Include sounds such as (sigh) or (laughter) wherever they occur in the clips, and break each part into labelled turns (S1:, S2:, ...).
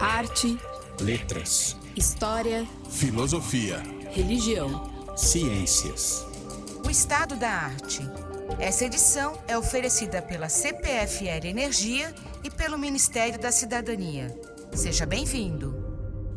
S1: Arte,
S2: letras,
S1: história,
S3: filosofia,
S1: religião,
S2: ciências.
S4: O estado da arte. Essa edição é oferecida pela CPFL Energia e pelo Ministério da Cidadania. Seja bem-vindo.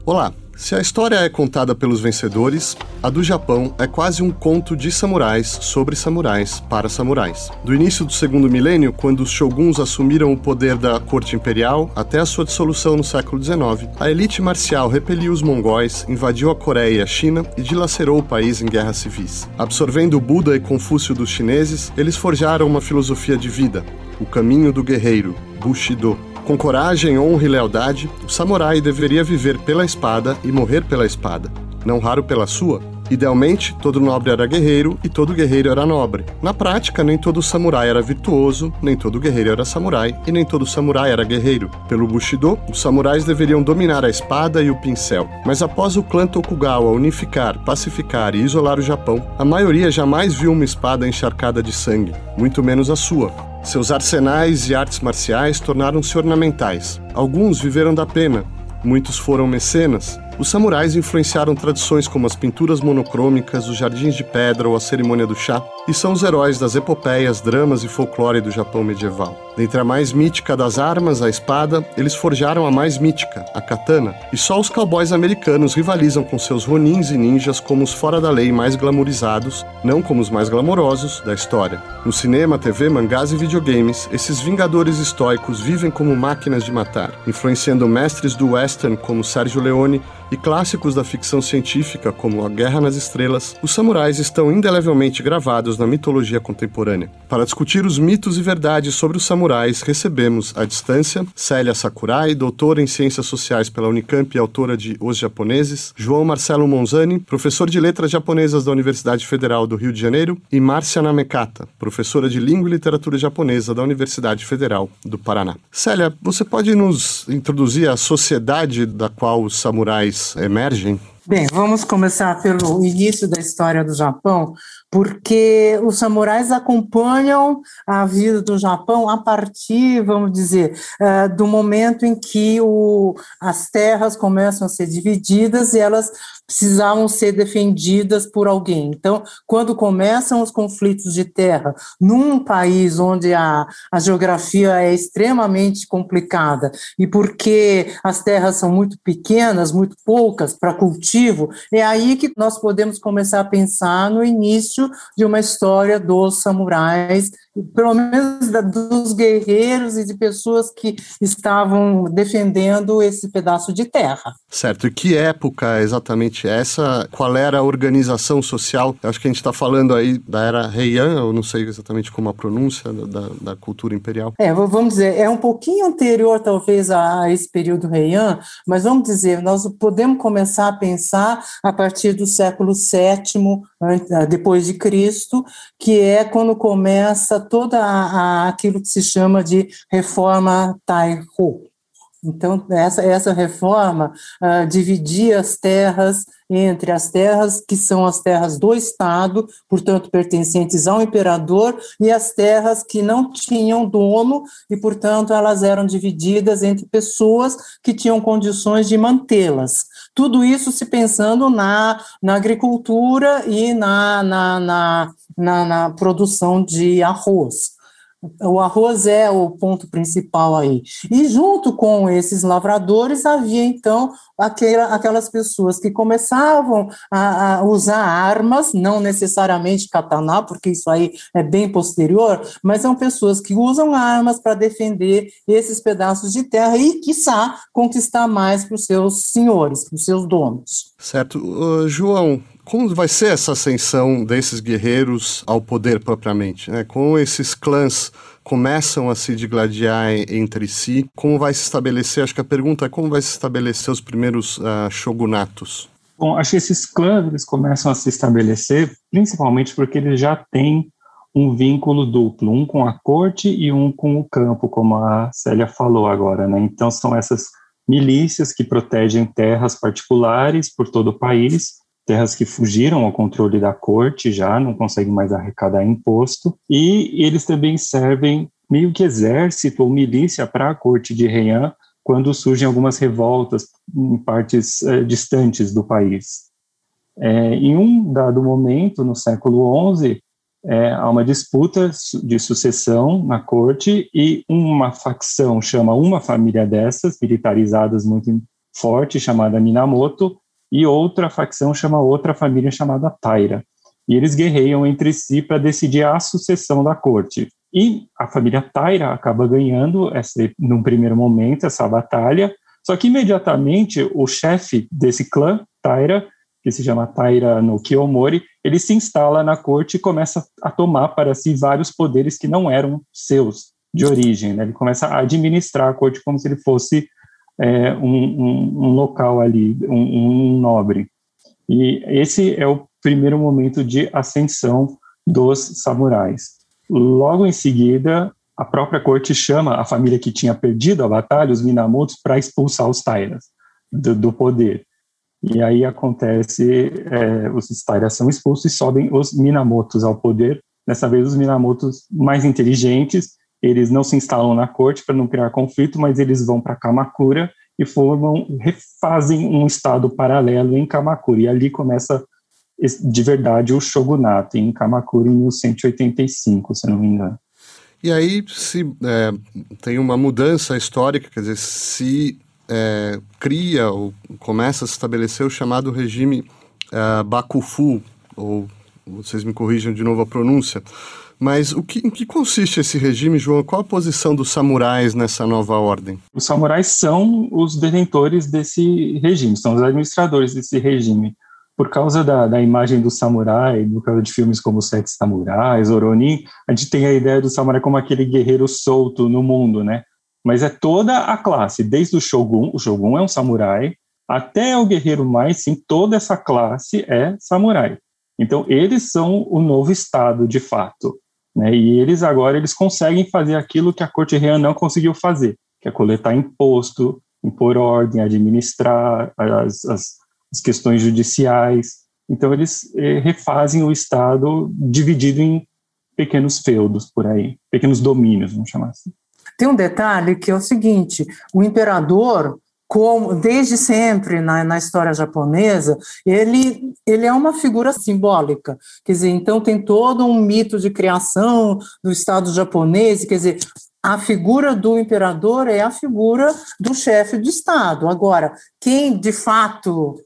S5: Olá! Se a história é contada pelos vencedores, a do Japão é quase um conto de samurais sobre samurais para samurais. Do início do segundo milênio, quando os shoguns assumiram o poder da corte imperial, até a sua dissolução no século XIX, a elite marcial repeliu os mongóis, invadiu a Coreia e a China e dilacerou o país em guerras civis. Absorvendo Buda e Confúcio dos chineses, eles forjaram uma filosofia de vida, o caminho do guerreiro, Bushido, com coragem, honra e lealdade, o samurai deveria viver pela espada e morrer pela espada, não raro pela sua. Idealmente, todo nobre era guerreiro e todo guerreiro era nobre. Na prática, nem todo samurai era virtuoso, nem todo guerreiro era samurai e nem todo samurai era guerreiro. Pelo Bushido, os samurais deveriam dominar a espada e o pincel. Mas após o clã Tokugawa unificar, pacificar e isolar o Japão, a maioria jamais viu uma espada encharcada de sangue, muito menos a sua. Seus arsenais e artes marciais tornaram-se ornamentais. Alguns viveram da pena, muitos foram mecenas. Os samurais influenciaram tradições como as pinturas monocrômicas, os jardins de pedra ou a cerimônia do chá, e são os heróis das epopeias, dramas e folclore do Japão medieval. Dentre a mais mítica das armas, a espada, eles forjaram a mais mítica, a katana, e só os cowboys americanos rivalizam com seus ronins e ninjas como os fora da lei mais glamorizados, não como os mais glamourosos, da história. No cinema, TV, mangás e videogames, esses vingadores estoicos vivem como máquinas de matar, influenciando mestres do western como Sérgio Leone e clássicos da ficção científica como A Guerra nas Estrelas, os samurais estão indelevelmente gravados na mitologia contemporânea. Para discutir os mitos e verdades sobre os samurais, recebemos, à distância, Célia Sakurai, doutora em Ciências Sociais pela Unicamp e autora de Os Japoneses, João Marcelo Monzani, professor de Letras Japonesas da Universidade Federal do Rio de Janeiro, e Márcia Namekata, professora de Língua e Literatura Japonesa da Universidade Federal do Paraná. Célia, você pode nos introduzir a sociedade da qual os samurais emergem?
S6: Bem, vamos começar pelo início da história do Japão, porque os samurais acompanham a vida do Japão a partir, vamos dizer, uh, do momento em que o, as terras começam a ser divididas e elas precisavam ser defendidas por alguém. Então, quando começam os conflitos de terra num país onde a, a geografia é extremamente complicada e porque as terras são muito pequenas, muito poucas para cultivo, é aí que nós podemos começar a pensar no início de uma história dos samurais, pelo menos dos guerreiros e de pessoas que estavam defendendo esse pedaço de terra.
S5: Certo. E que época exatamente essa? Qual era a organização social? Eu acho que a gente está falando aí da era Heian, eu não sei exatamente como a pronúncia da, da cultura imperial.
S6: É, vamos dizer, é um pouquinho anterior talvez a esse período Heian, mas vamos dizer, nós podemos começar a pensar a partir do século VII, depois de de Cristo, que é quando começa toda a, a, aquilo que se chama de reforma Taiho. Então, essa, essa reforma uh, dividia as terras entre as terras que são as terras do Estado, portanto, pertencentes ao imperador, e as terras que não tinham dono e, portanto, elas eram divididas entre pessoas que tinham condições de mantê-las. Tudo isso se pensando na, na agricultura e na, na, na, na, na produção de arroz. O arroz é o ponto principal aí. E junto com esses lavradores havia então aquela, aquelas pessoas que começavam a, a, usar armas, não necessariamente katana, porque isso aí é bem posterior, mas são pessoas que usam armas para defender esses pedaços de terra e, quiçá, conquistar mais para os seus senhores, para os seus donos.
S5: Certo. Uh, João, como vai ser essa ascensão desses guerreiros ao poder propriamente? Né? Com esses clãs começam a se digladiar entre si, como vai se estabelecer? Acho que a pergunta é como vai se estabelecer os primeiros uh, shogunatos?
S7: Bom, acho que esses clãs eles começam a se estabelecer principalmente porque eles já têm um vínculo duplo, um com a corte e um com o campo, como a Célia falou agora, né? Então são essas milícias que protegem terras particulares por todo o país terras que fugiram ao controle da corte já, não conseguem mais arrecadar imposto, e eles também servem meio que exército ou milícia para a corte de Heian quando surgem algumas revoltas em partes eh, distantes do país. É, em um dado momento, no século XI, é, há uma disputa de sucessão na corte e uma facção chama uma família dessas, militarizadas muito forte, chamada Minamoto, e outra facção chama outra família chamada Taira. E eles guerreiam entre si para decidir a sucessão da corte. E a família Taira acaba ganhando, essa, num primeiro momento, essa batalha, só que imediatamente o chefe desse clã, Taira, que se chama Taira no Kiyomori, ele se instala na corte e começa a tomar para si vários poderes que não eram seus de origem. Né? Ele começa a administrar a corte como se ele fosse é, um, um, um, local ali, um, um nobre. E esse é o primeiro momento de ascensão dos samurais. Logo em seguida, a própria corte chama a família que tinha perdido a batalha, os Minamotos, para expulsar os Tairas do, do poder. E aí acontece, é, os Stairas são expulsos e sobem os Minamotos ao poder. Dessa vez, os Minamotos mais inteligentes, eles não se instalam na corte para não criar conflito, mas eles vão para Kamakura e formam, refazem um estado paralelo em Kamakura. E ali começa de verdade o shogunato em Kamakura em 1185, se não me engano.
S5: E aí se é, tem uma mudança histórica, quer dizer, se é, cria ou começa a se estabelecer o chamado regime é, Bakufu, ou vocês me corrijam de novo a pronúncia, mas o que, em que consiste esse regime, João? Qual a posição dos samurais nessa nova ordem?
S7: Os samurais são os detentores desse regime, são os administradores desse regime. Por causa da, da imagem do samurai, por causa de filmes como Sete Samurais, Oronin, a gente tem a ideia do samurai como aquele guerreiro solto no mundo, né? mas é toda a classe, desde o shogun, o shogun é um samurai, até o guerreiro mais, sim, toda essa classe é samurai. Então eles são o novo estado de fato, né? E eles agora eles conseguem fazer aquilo que a corte real não conseguiu fazer, que é coletar imposto, impor ordem, administrar as, as, as questões judiciais. Então eles eh, refazem o estado dividido em pequenos feudos por aí, pequenos domínios, vamos chamar assim.
S6: Tem um detalhe que é o seguinte: o imperador, como desde sempre na, na história japonesa, ele, ele é uma figura simbólica. Quer dizer, então tem todo um mito de criação do Estado japonês, quer dizer, a figura do imperador é a figura do chefe de Estado. Agora, quem de fato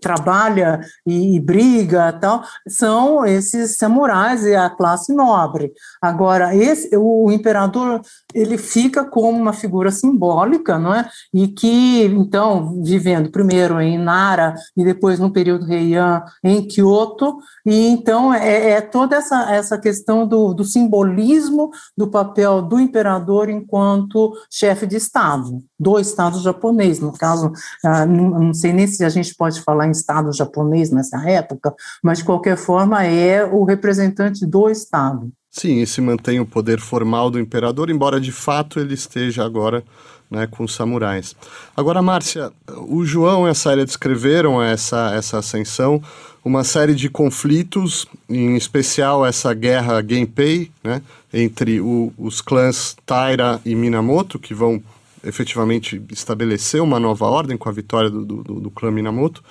S6: trabalha e, e, briga tal, são esses samurais e a classe nobre. Agora, esse, o, o, imperador ele fica como uma figura simbólica, não é? E que, então, vivendo primeiro em Nara e depois no período Heian em Kyoto, e então é, é toda essa, essa questão do, do simbolismo do papel do imperador enquanto chefe de Estado, do Estado japonês, no caso, ah, não sei nem se a gente pode falar em Estado japonês nessa época, mas de qualquer forma é o representante do Estado.
S5: Sim, e se mantém o poder formal do imperador, embora de fato ele esteja agora né, com os samurais. Agora, Márcia, o João e a descreveram essa, essa ascensão, uma série de conflitos, em especial essa guerra Genpei, né, entre o, os clãs Taira e Minamoto, que vão efetivamente estabeleceu uma nova ordem com a vitória do, do, do clã Minamoto.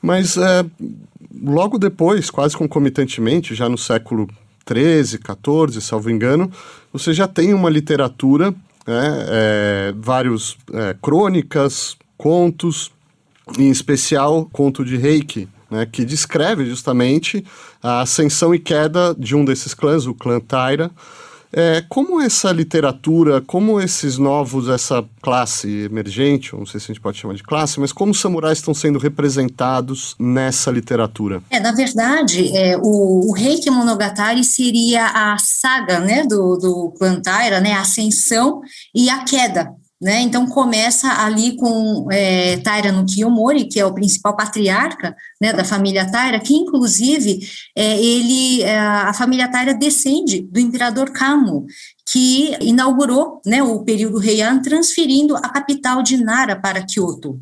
S5: Mas é, logo depois, quase concomitantemente, já no século 13, 14, salvo engano, você já tem uma literatura, né, é, vários é, crônicas, contos, em especial conto de Reiki, né, que descreve justamente a ascensão e queda de um desses clãs, o clã Taira, é, como essa literatura, como esses novos, essa classe emergente, não sei se a gente pode chamar de classe, mas como os samurais estão sendo representados nessa literatura?
S3: É, na verdade, é, o, o Reiki Monogatari seria a saga né, do, do Plantaira, né, a ascensão e a queda né? Então começa ali com é, Taira no Kiyomori, que é o principal patriarca né, da família Taira, que inclusive é, ele, é, a família Taira descende do imperador Kamo, que inaugurou né, o período Heian, transferindo a capital de Nara para Kyoto.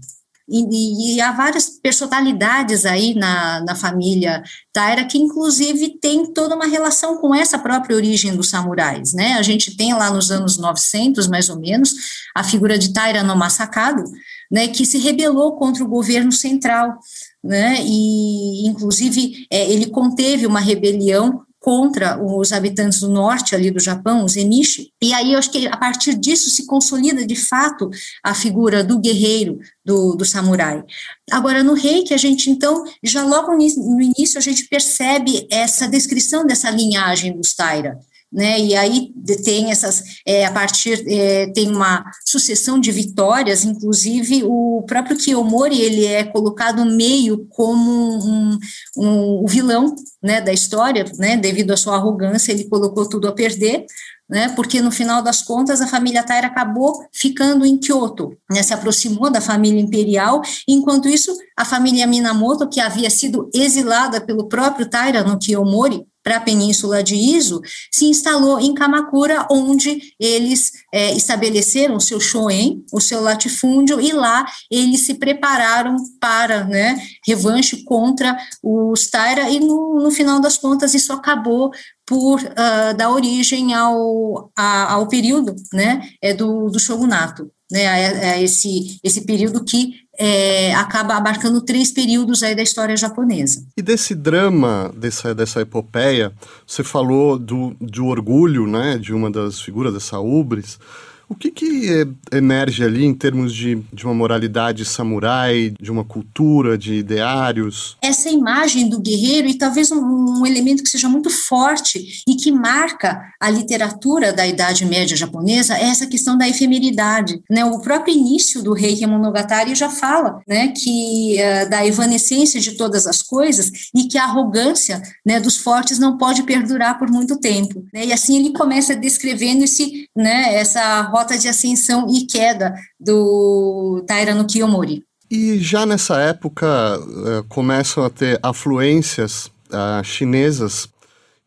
S3: E, e, há várias personalidades aí na, na família Taira que, inclusive, tem toda uma relação com essa própria origem dos samurais, né? A gente tem lá nos anos 900, mais ou menos, a figura de Taira no Masakado, né, que se rebelou contra o governo central, né, e, inclusive, é, ele conteve uma rebelião contra os habitantes do norte ali do Japão, os Emishi, e aí eu acho que a partir disso se consolida de fato a figura do guerreiro, do, do samurai. Agora, no reiki, a gente então, já logo no início, a gente percebe essa descrição dessa linhagem dos Taira, né? E aí tem essas, é, a partir, é, tem uma sucessão de vitórias, inclusive o próprio Kiyomori, ele é colocado meio como um, um, um vilão, né, da história, né, devido à sua arrogância, ele colocou tudo a perder, né, porque no final das contas a família Taira acabou ficando em Kyoto, né, se aproximou da família imperial, enquanto isso a família Minamoto, que havia sido exilada pelo próprio Taira no Kiyomori, para a Península de Iso, se instalou em Kamakura, onde eles é, estabeleceram o seu shoen, o seu latifúndio, e lá eles se prepararam para né, revanche contra os Taira, e no, no final das contas isso acabou por uh, dar origem ao, a, ao período né, é do, do shogunato, né, a, a esse, esse período que é, acaba abarcando três períodos aí da história japonesa.
S5: E desse drama, dessa, dessa epopeia, você falou do, do orgulho, né, de uma das figuras dessa Ubris, o que, que emerge ali em termos de, de uma moralidade samurai, de uma cultura, de ideários?
S3: Essa imagem do guerreiro, e talvez um, um elemento que seja muito forte e que marca a literatura da Idade Média japonesa, é essa questão da efemeridade. Né? O próprio início do Reiki Monogatari já fala né, que uh, da evanescência de todas as coisas e que a arrogância né, dos fortes não pode perdurar por muito tempo. Né? E assim ele começa descrevendo esse, né, essa rota de ascensão e queda do Taira no Kiyomori.
S5: E já nessa época uh, começam a ter afluências uh, chinesas,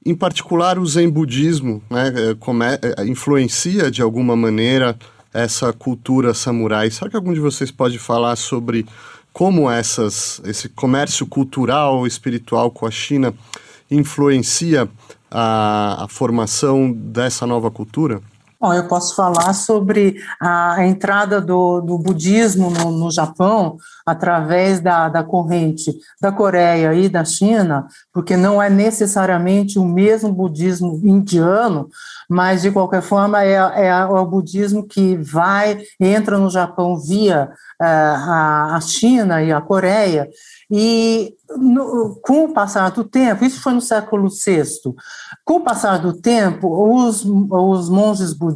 S5: em particular o Zen budismo, né, eh, come, influencia de alguma maneira essa cultura samurai. Será que algum de vocês pode falar sobre como essas, esse comércio cultural, espiritual com a China influencia a, a formação dessa nova cultura?
S6: Bom, eu posso falar sobre a entrada do, do budismo no, no, Japão através da, da corrente da Coreia e da China, porque não é necessariamente o mesmo budismo indiano, mas de qualquer forma é, é, é o budismo que vai, entra no Japão via é, a, a China e a Coreia, e no, com o passar do tempo, isso foi no século VI, com o passar do tempo, os, os monges budistas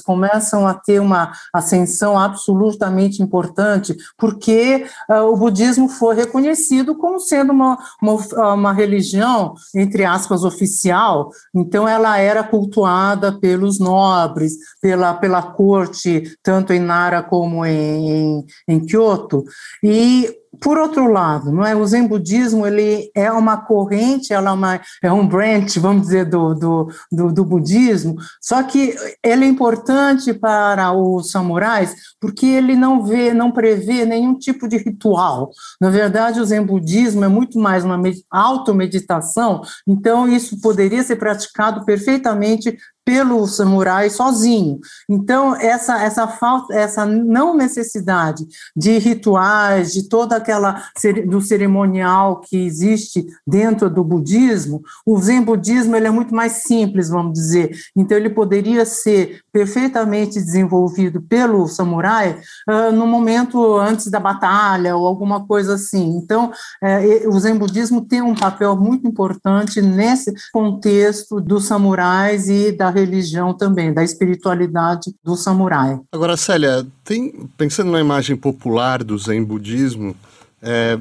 S6: começam a ter uma ascensão absolutamente importante, porque uh, o budismo foi reconhecido como sendo uma, uma, uma, religião, entre aspas, oficial, então ela era cultuada pelos nobres, pela, pela corte, tanto em Nara como em, em, em Kyoto, e por outro lado, não é? o Zen budismo ele é uma corrente, ela é, uma, é um branch, vamos dizer, do, do, do, do, budismo, só que ele é importante para os samurais porque ele não vê, não prevê nenhum tipo de ritual. Na verdade, o Zen budismo é muito mais uma automeditação, então isso poderia ser praticado perfeitamente pelo samurai sozinho. Então, essa, essa falta, essa não necessidade de rituais, de toda aquela do cerimonial que existe dentro do budismo, o Zen budismo ele é muito mais simples, vamos dizer. Então, ele poderia ser perfeitamente desenvolvido pelo samurai uh, no momento antes da batalha ou alguma coisa assim. Então, uh, o Zen budismo tem um papel muito importante nesse contexto dos samurais e da religião também, da espiritualidade do samurai.
S5: Agora, Célia, tem, pensando na imagem popular do Zen budismo, é,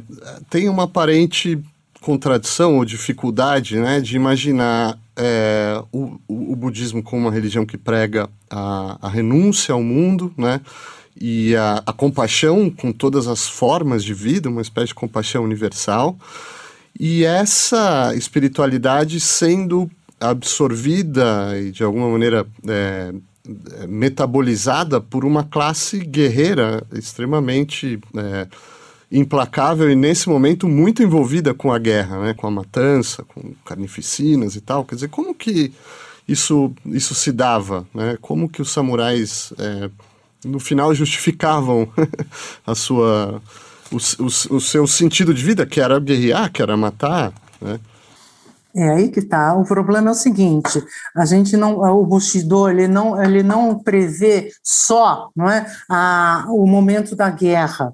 S5: tem uma aparente contradição ou dificuldade né, de imaginar é, o, o, budismo como uma religião que prega a, a renúncia ao mundo, né, e a, a, compaixão com todas as formas de vida, uma espécie de compaixão universal, e essa espiritualidade sendo absorvida e de alguma maneira é, metabolizada por uma classe guerreira extremamente é, implacável e nesse momento muito envolvida com a guerra, né, com a matança, com carnificinas e tal. Quer dizer, como que isso, isso se dava? Né? Como que os samurais, é, no final, justificavam (laughs) a sua, o, o, o, seu sentido de vida, que era guerrear, que era matar, né?
S6: É aí que está. O problema é o seguinte: a gente não, o Bushido ele não, ele não prevê só, não é, a, o momento da guerra.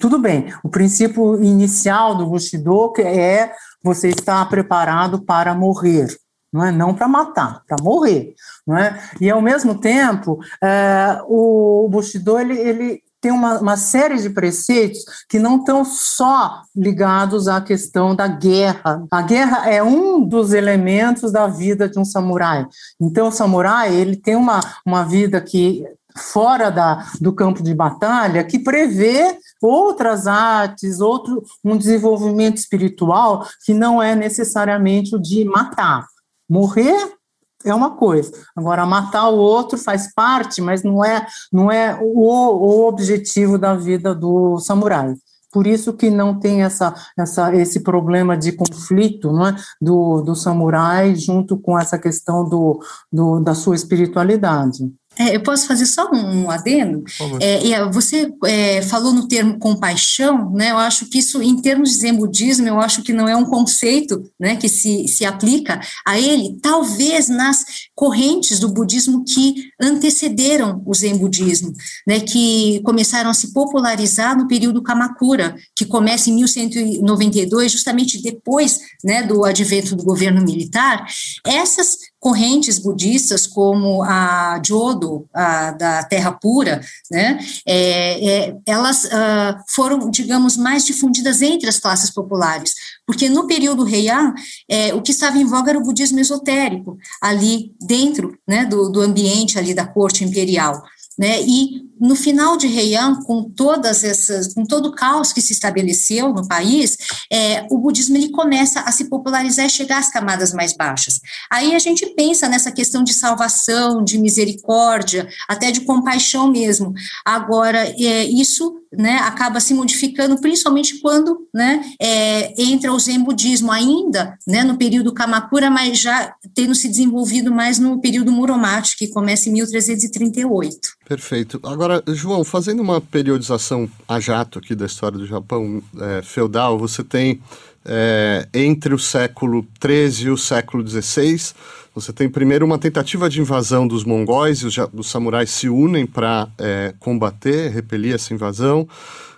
S6: Tudo bem. O princípio inicial do Bushido é você estar preparado para morrer não é não para matar, para morrer, não é? E ao mesmo tempo, é, o Bushido ele, ele tem uma, uma, série de preceitos que não estão só ligados à questão da guerra. A guerra é um dos elementos da vida de um samurai. Então, o samurai ele tem uma, uma vida que fora da, do campo de batalha que prevê outras artes, outro um desenvolvimento espiritual que não é necessariamente o de matar. Morrer é uma coisa. Agora, matar o outro faz parte, mas não é, não é o, o objetivo da vida do samurai. Por isso que não tem essa, essa, esse problema de conflito não é? do, do samurai junto com essa questão do, do, da sua espiritualidade.
S3: É, eu posso fazer só um adendo? É, você é, falou no termo compaixão, né? Eu acho que isso, em termos de zen budismo, eu acho que não é um conceito né, que se, se aplica a ele, talvez nas correntes do budismo que antecederam o zen budismo, né, que começaram a se popularizar no período Kamakura, que começa em 1192, justamente depois né, do advento do governo militar. Essas correntes budistas como a Jodo, a, da Terra Pura, né, é, é, elas uh, foram, digamos, mais difundidas entre as classes populares, porque no período Heian, é, o que estava em voga era o budismo esotérico, ali dentro né, do, do ambiente ali da corte imperial. Né, e no final de Heian, com todas essas, com todo o caos que se estabeleceu no país, é, o budismo ele começa a se popularizar e chegar às camadas mais baixas. Aí a gente pensa nessa questão de salvação, de misericórdia, até de compaixão mesmo. Agora, é, isso né, acaba se modificando, principalmente quando né, é, entra o Zen budismo, ainda né, no período Kamakura, mas já tendo se desenvolvido mais no período Muromachi, que começa em 1338.
S5: Perfeito. Agora, João, fazendo uma periodização a jato aqui da história do Japão é, feudal, você tem é, entre o século XIII e o século XVI, você tem primeiro uma tentativa de invasão dos mongóis, e os, os samurais se unem para é, combater, repelir essa invasão.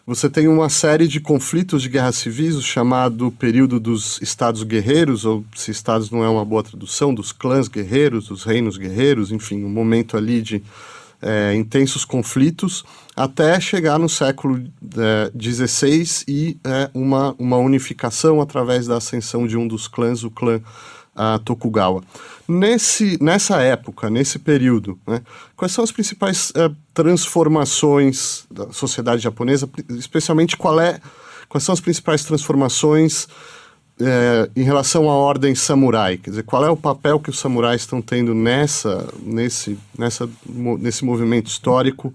S5: Você tem uma série de conflitos de guerra civis, o chamado período dos estados guerreiros, ou se estados não é uma boa tradução, dos clãs guerreiros, dos reinos guerreiros, enfim, um momento ali de é, intensos conflitos até chegar no século XVI é, e é, uma, uma unificação através da ascensão de um dos clãs, o clã a Tokugawa. Nesse, nessa época, nesse período, né, quais são as principais é, transformações da sociedade japonesa, especialmente qual é, quais são as principais transformações é, em relação à ordem samurai, quer dizer, qual é o papel que os samurais estão tendo nessa, nesse, nessa, nesse movimento histórico,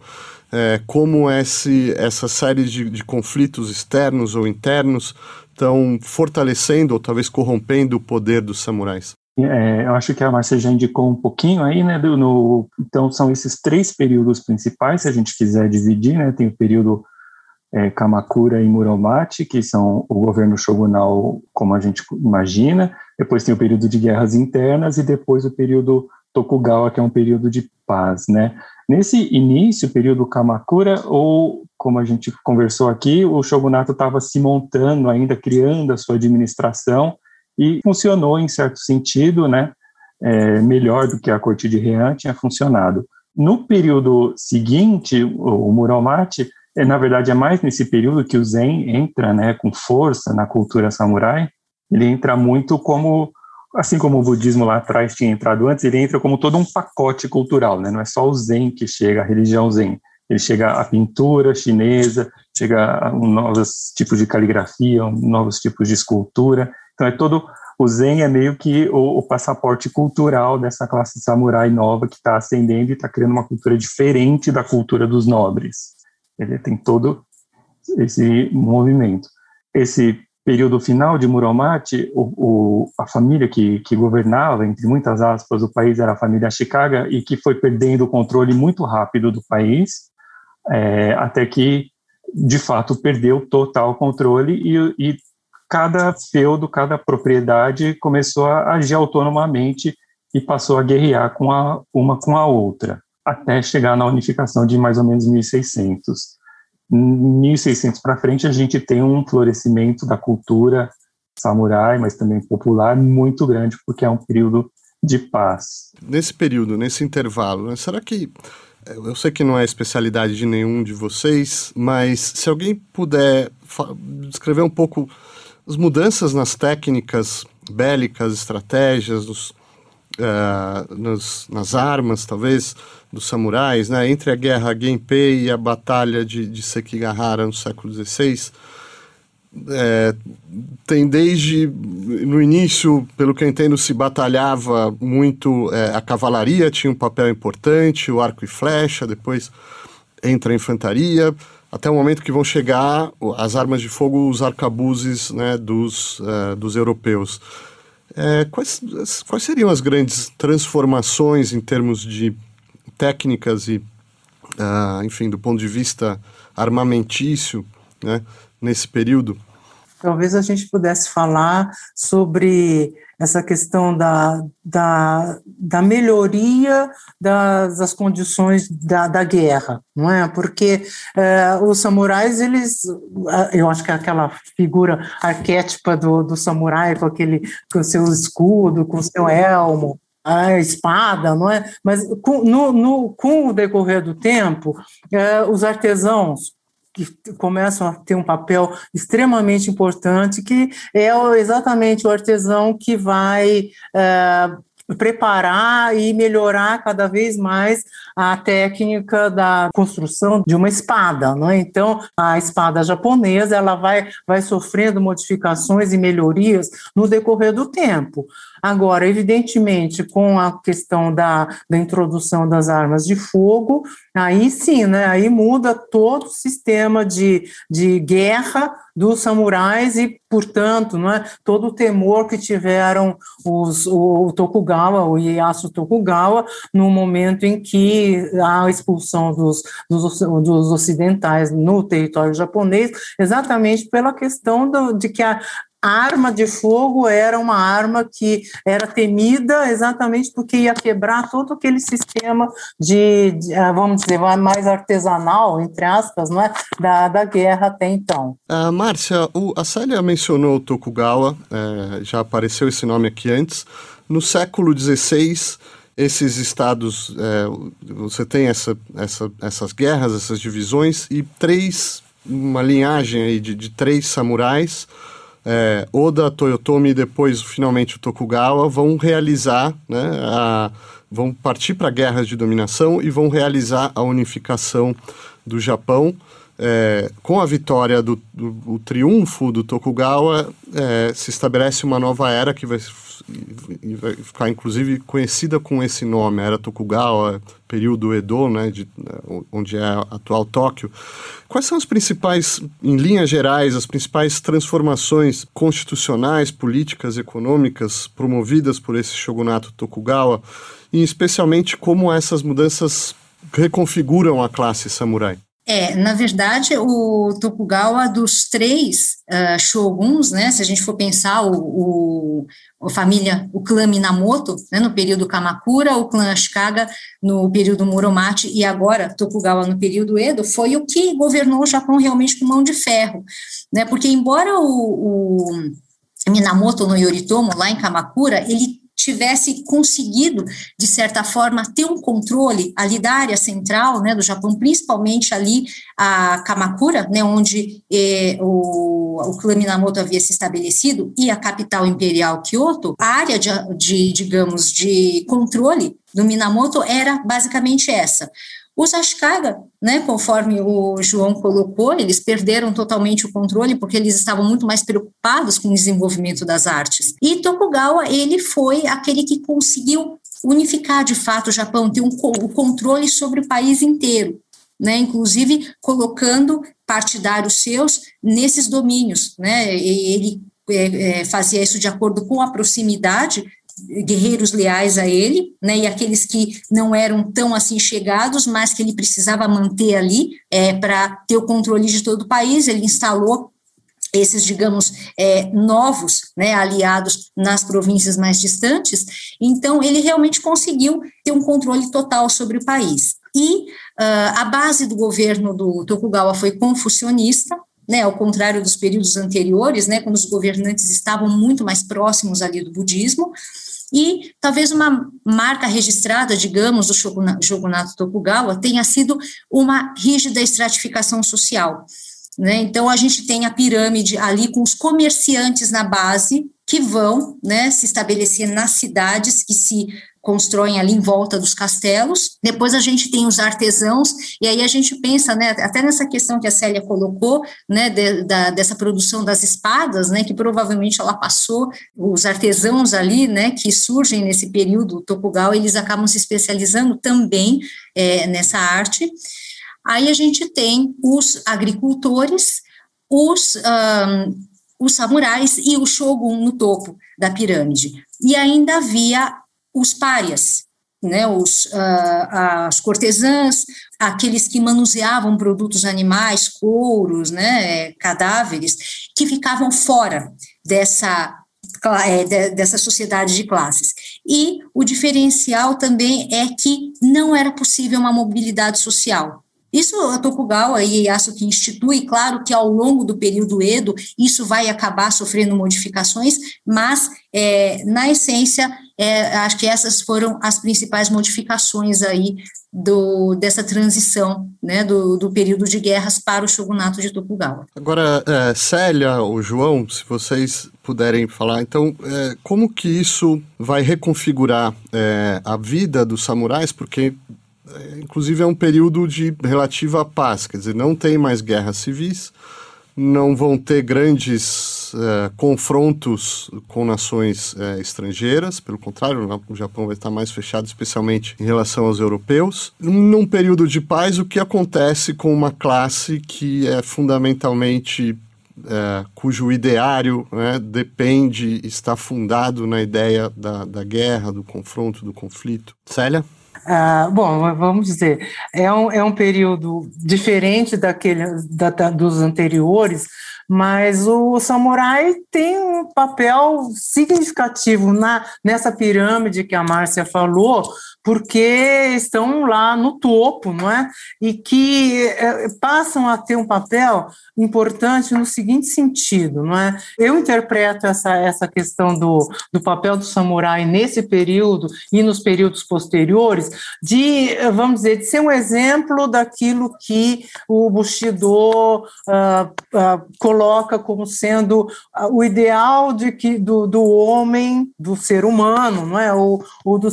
S5: é, como esse, essa série de, de conflitos externos ou internos estão fortalecendo ou talvez corrompendo o poder dos samurais?
S7: É, eu acho que a Márcia já indicou um pouquinho aí, né? Do, no, então, são esses três períodos principais, se a gente quiser dividir, né? Tem o período é, Kamakura e Muromachi, que são o governo shogunal como a gente imagina, depois tem o período de guerras internas e depois o período Tokugawa, que é um período de paz, né? Nesse início, período Kamakura, ou como a gente conversou aqui, o shogunato estava se montando ainda, criando a sua administração e funcionou em certo sentido, né? É, melhor do que a corte de Heian tinha funcionado. No período seguinte, o Muromachi é, na verdade, é mais nesse período que o Zen entra né, com força na cultura samurai. Ele entra muito como, assim como o budismo lá atrás tinha entrado antes, ele entra como todo um pacote cultural, né? não é só o Zen que chega, a religião Zen. Ele chega à pintura chinesa, chega a novos tipos de caligrafia, novos tipos de escultura. Então, é todo. O Zen é meio que o, o passaporte cultural dessa classe samurai nova que está ascendendo e está criando uma cultura diferente da cultura dos nobres. Ele tem todo esse movimento. Esse período final de Muromachi, o, o, a família que, que governava, entre muitas aspas, o país era a família Chicago e que foi perdendo o controle muito rápido do país, é, até que, de fato, perdeu total controle e, e cada feudo, cada propriedade começou a agir autonomamente e passou a guerrear com a, uma com a outra, até chegar na unificação de mais ou menos 1600. 1600 para frente, a gente tem um florescimento da cultura samurai, mas também popular, muito grande, porque é um período de paz.
S5: Nesse período, nesse intervalo, né, será que. Eu sei que não é especialidade de nenhum de vocês, mas se alguém puder descrever um pouco as mudanças nas técnicas bélicas, estratégias, nos, uh, nos, nas armas, talvez, dos samurais, né? entre a guerra Genpei e a batalha de, de Sekigahara no século XVI, é, tem desde no início, pelo que eu entendo, se batalhava muito é, a cavalaria tinha um papel importante, o arco e flecha, depois entra a infantaria, até o momento que vão chegar as armas de fogo, os arcabuzes né, dos, uh, dos europeus. É, quais, quais seriam as grandes transformações em termos de técnicas e, uh, enfim, do ponto de vista armamentício, né, nesse período?
S6: Talvez a gente pudesse falar sobre essa questão da, da, da melhoria das, das condições da, da guerra, não é? Porque é, os samurais, eles, eu acho que é aquela figura arquétipa do, do samurai com aquele, com seu escudo, com seu elmo, a espada, não é? Mas com, no, no, com o decorrer do tempo, é, os artesãos que começam a ter um papel extremamente importante, que é exatamente o artesão que vai é, preparar e melhorar cada vez mais a técnica da construção de uma espada, não é? Então, a espada japonesa, ela vai, vai sofrendo modificações e melhorias no decorrer do tempo. Agora, evidentemente, com a questão da, da introdução das armas de fogo, aí sim, né, aí muda todo o sistema de, de guerra dos samurais e, portanto, não é, todo o temor que tiveram os, o, o Tokugawa, o Ieyasu Tokugawa, no momento em que a expulsão dos, dos, dos ocidentais no território japonês, exatamente pela questão do, de que a, a arma de fogo era uma arma que era temida exatamente porque ia quebrar todo aquele sistema de, de ah, vamos dizer, mais artesanal, entre aspas, não é? da, da guerra até então.
S5: Uh, Márcia, o, a Célia mencionou o Tokugawa, é, já apareceu esse nome aqui antes. No século XVI, esses estados, é, você tem essa, essa, essas guerras, essas divisões, e três, uma linhagem aí de, de três samurais, é, Oda, Toyotomi e depois finalmente o Tokugawa vão realizar, né, a, vão partir para guerras de dominação e vão realizar a unificação do Japão. É, com a vitória do, do triunfo do Tokugawa, é, se estabelece uma nova era que vai e vai ficar inclusive conhecida com esse nome, era Tokugawa, período Edo, né, de, onde é a atual Tóquio. Quais são as principais, em linhas gerais, as principais transformações constitucionais, políticas, econômicas promovidas por esse shogunato Tokugawa, e especialmente como essas mudanças reconfiguram a classe samurai?
S3: É, na verdade, o Tokugawa, dos três uh, shoguns, né, se a gente for pensar o, o, a família, o clã Minamoto, né, no período Kamakura, o clã Ashikaga no período Muromachi e agora Tokugawa no período Edo, foi o que governou o Japão realmente com mão de ferro, né, porque embora o, o Minamoto no Yoritomo, lá em Kamakura, ele tivesse conseguido, de certa forma, ter um controle ali da área central né, do Japão, principalmente ali a Kamakura, né, onde eh, o, o clã Minamoto havia se estabelecido, e a capital imperial Kyoto, a área de, de digamos, de controle do Minamoto era basicamente essa. Os Ashikaga, né, conforme o João colocou, eles perderam totalmente o controle porque eles estavam muito mais preocupados com o desenvolvimento das artes. E Tokugawa, ele foi aquele que conseguiu unificar de fato o Japão, ter um, o controle sobre o país inteiro. né, inclusive colocando partidários seus nesses domínios, né, ele é, é, fazia isso de acordo com a proximidade guerreiros leais a ele, né, e aqueles que não eram tão assim chegados, mas que ele precisava manter ali é, para ter o controle de todo o país, ele instalou esses, digamos, é, novos né, aliados nas províncias mais distantes, então ele realmente conseguiu ter um controle total sobre o país. E uh, a base do governo do Tokugawa foi confucionista, né, ao contrário dos períodos anteriores, né, quando os governantes estavam muito mais próximos ali do budismo, e talvez uma marca registrada, digamos, do shogunato Tokugawa tenha sido uma rígida estratificação social. Né? Então, a gente tem a pirâmide ali com os comerciantes na base, que vão né, se estabelecer nas cidades que se constroem ali em volta dos castelos. Depois a gente tem os artesãos, e aí a gente pensa, né, até nessa questão que a Célia colocou, né, de, da, dessa produção das espadas, né, que provavelmente ela passou, os artesãos ali, né, que surgem nesse período Tokugawa, eles acabam se especializando também é, nessa arte. Aí a gente tem os agricultores, os, um, os samurais e o shogun no topo da pirâmide. E ainda havia os párias, né, os, uh, as cortesãs, aqueles que manuseavam produtos animais, couros, né, cadáveres, que ficavam fora dessa, é, dessa sociedade de classes. E o diferencial também é que não era possível uma mobilidade social. Isso a Tokugawa e Ieyasu que institui, claro que ao longo do período Edo isso vai acabar sofrendo modificações, mas é, na essência é, acho que essas foram as principais modificações aí do, dessa transição né, do, do, período de guerras para o shogunato de Tokugawa.
S5: Agora, é, Célia ou João, se vocês puderem falar, então, é, como que isso vai reconfigurar é, a vida dos samurais? Porque é, inclusive é um período de relativa paz, quer dizer, não tem mais guerras civis, não vão ter grandes é, confrontos com nações é, estrangeiras, pelo contrário, o Japão vai estar mais fechado, especialmente em relação aos europeus. Num período de paz, o que acontece com uma classe que é fundamentalmente é, cujo ideário né, depende, está fundado na ideia da, da guerra, do confronto, do conflito. Célia?
S6: Ah, bom, vamos dizer, é um, é um período diferente daquele, da, da, dos anteriores, mas o samurai tem um papel significativo na, nessa pirâmide que a Márcia falou, porque estão lá no topo, não é? E que é, passam a ter um papel importante no seguinte sentido, não é? Eu interpreto essa, essa questão do, do papel do samurai nesse período e nos períodos posteriores de, vamos dizer, de ser um exemplo daquilo que o Bushido uh, uh, coloca como sendo o ideal de que, do, do homem, do ser humano, não é? Ou, ou do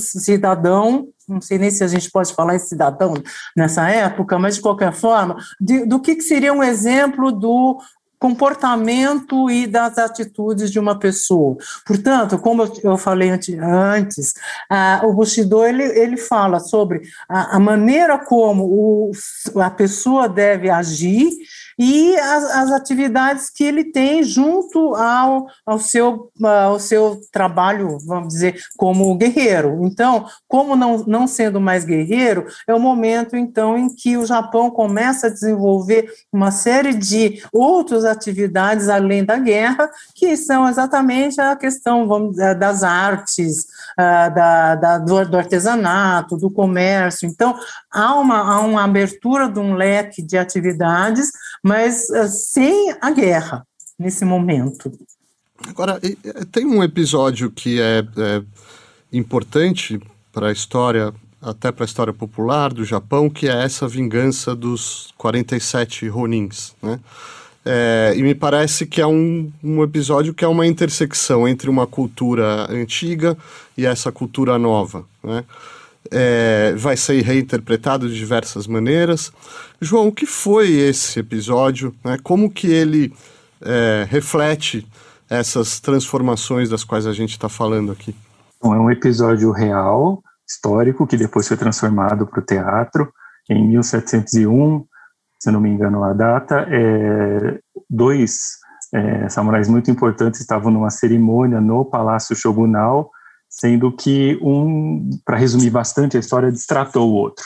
S6: não sei nem se a gente pode falar em cidadão nessa época, mas de qualquer forma, de, do que, que seria um exemplo do comportamento e das atitudes de uma pessoa. Portanto, como eu falei antes, o Bushido ele, ele fala sobre a, a maneira como o, a pessoa deve agir e as, as, atividades que ele tem junto ao, ao, seu, ao seu trabalho, vamos dizer, como guerreiro. Então, como não, não sendo mais guerreiro, é o momento, então, em que o Japão começa a desenvolver uma série de outras atividades além da guerra, que são exatamente a questão vamos, das artes, ah, da, da do, do, artesanato, do comércio. Então, há uma, há uma abertura de um leque de atividades mas uh, sem a guerra nesse momento.
S5: Agora, tem um episódio que é, é importante para a história, até para a história popular do Japão, que é essa vingança dos 47 Ronins, né? É, e me parece que é um, um episódio que é uma intersecção entre uma cultura antiga e essa cultura nova, né? É, vai ser reinterpretado de diversas maneiras. João, o que foi esse episódio? Né? Como que ele é, reflete essas transformações das quais a gente está falando aqui?
S7: É um episódio real, histórico, que depois foi transformado para o teatro. em 1701, se não me engano a data, é, dois é, samurais muito importantes estavam numa cerimônia no Palácio Shogunal, sendo que um, para resumir bastante a história, destratou o outro.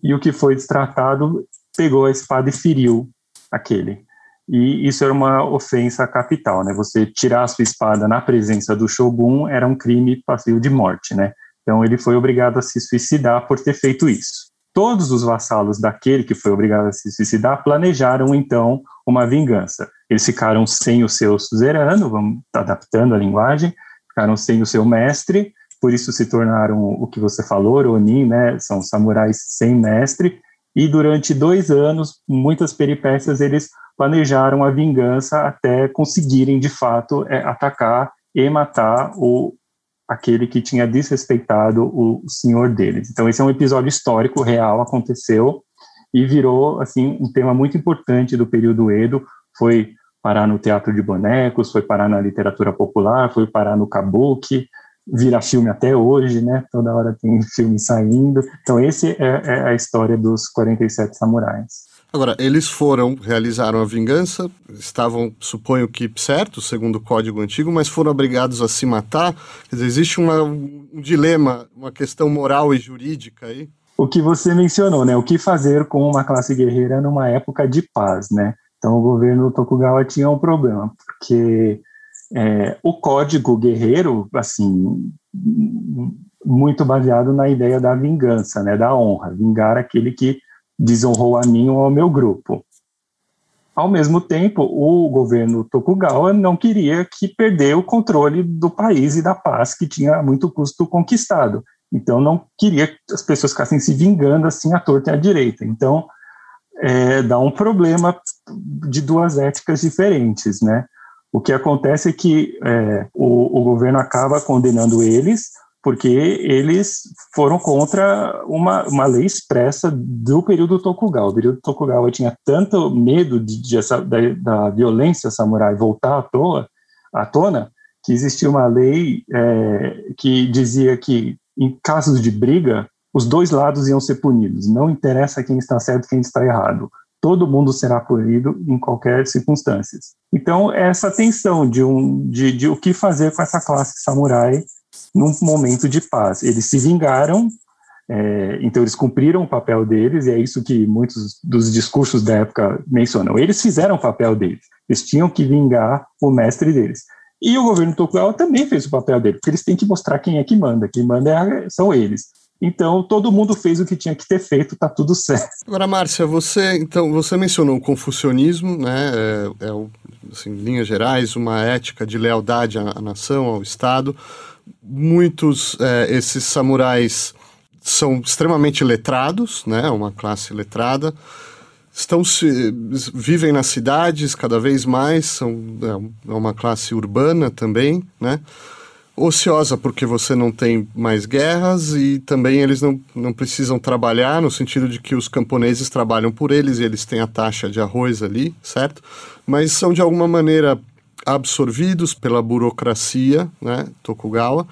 S7: E o que foi destratado pegou a espada e feriu aquele. E isso era uma ofensa capital, né? Você tirar a sua espada na presença do shogun era um crime passivo de morte, né? Então ele foi obrigado a se suicidar por ter feito isso. Todos os vassalos daquele que foi obrigado a se suicidar planejaram então uma vingança. Eles ficaram sem o seu suzerano, vamos adaptando a linguagem, ficaram sem o seu mestre, por isso se tornaram o que você falou, Ronin, né? São samurais sem mestre. E durante dois anos, muitas peripécias, eles planejaram a vingança até conseguirem de fato é, atacar e matar o aquele que tinha desrespeitado o, o senhor deles. Então esse é um episódio histórico real, aconteceu e virou assim um tema muito importante do período Edo, foi parar no teatro de bonecos, foi parar na literatura popular, foi parar no kabuki, vira filme até hoje, né? Toda hora tem filme saindo. Então esse é, é a história dos 47 samurais.
S5: Agora, eles foram, realizaram a vingança, estavam, suponho que certo, segundo o código antigo, mas foram obrigados a se matar. Quer dizer, existe uma, um dilema, uma questão moral e jurídica aí.
S7: O que você mencionou, né? O que fazer com uma classe guerreira numa época de paz, né? Então, o governo Tokugawa tinha um problema, porque é, o código guerreiro, assim, muito baseado na ideia da vingança, né? Da honra, vingar aquele que desonrou a mim ou ao meu grupo. Ao mesmo tempo, o governo Tokugawa não queria que perder o controle do país e da paz que tinha a muito custo conquistado. Então, não queria que as pessoas ficassem se vingando assim à torta e à direita. Então, é, dá um problema de duas éticas diferentes, né? O que acontece é que é, o, o governo acaba condenando eles porque eles foram contra uma, uma lei expressa do período Tokugawa. O período Tokugawa tinha tanto medo de, de essa, da, da, violência samurai voltar à, toa, à tona que existia uma lei é, que dizia que, em casos de briga, os dois lados iam ser punidos. Não interessa quem está certo e quem está errado. Todo mundo será punido em qualquer circunstância. Então, essa tensão de, um, de, de o que fazer com essa classe samurai num momento de paz. Eles se vingaram, é, então eles cumpriram o papel deles, e é isso que muitos dos discursos da época mencionam. Eles fizeram o papel deles, eles tinham que vingar o mestre deles. E o governo Tokugawa também fez o papel dele, porque eles têm que mostrar quem é que manda, quem manda é, são eles. Então, todo mundo fez o que tinha que ter feito, tá tudo certo.
S5: Agora, Márcia, você, então, você mencionou o confucionismo, né? É, é assim, linhas gerais, uma ética de lealdade à, à nação, ao Estado muitos é, esses samurais são extremamente letrados, né? Uma classe letrada. Estão se, vivem nas cidades cada vez mais, são é, é uma classe urbana também, né? Ociosa porque você não tem mais guerras e também eles não, não precisam trabalhar no sentido de que os camponeses trabalham por eles e eles têm a taxa de arroz ali, certo? Mas são de alguma maneira absorvidos pela burocracia, né, Tokugawa,